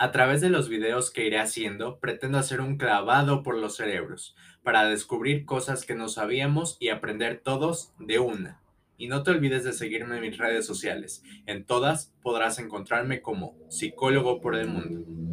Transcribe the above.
A través de los videos que iré haciendo, pretendo hacer un clavado por los cerebros, para descubrir cosas que no sabíamos y aprender todos de una. Y no te olvides de seguirme en mis redes sociales. En todas podrás encontrarme como psicólogo por el mundo.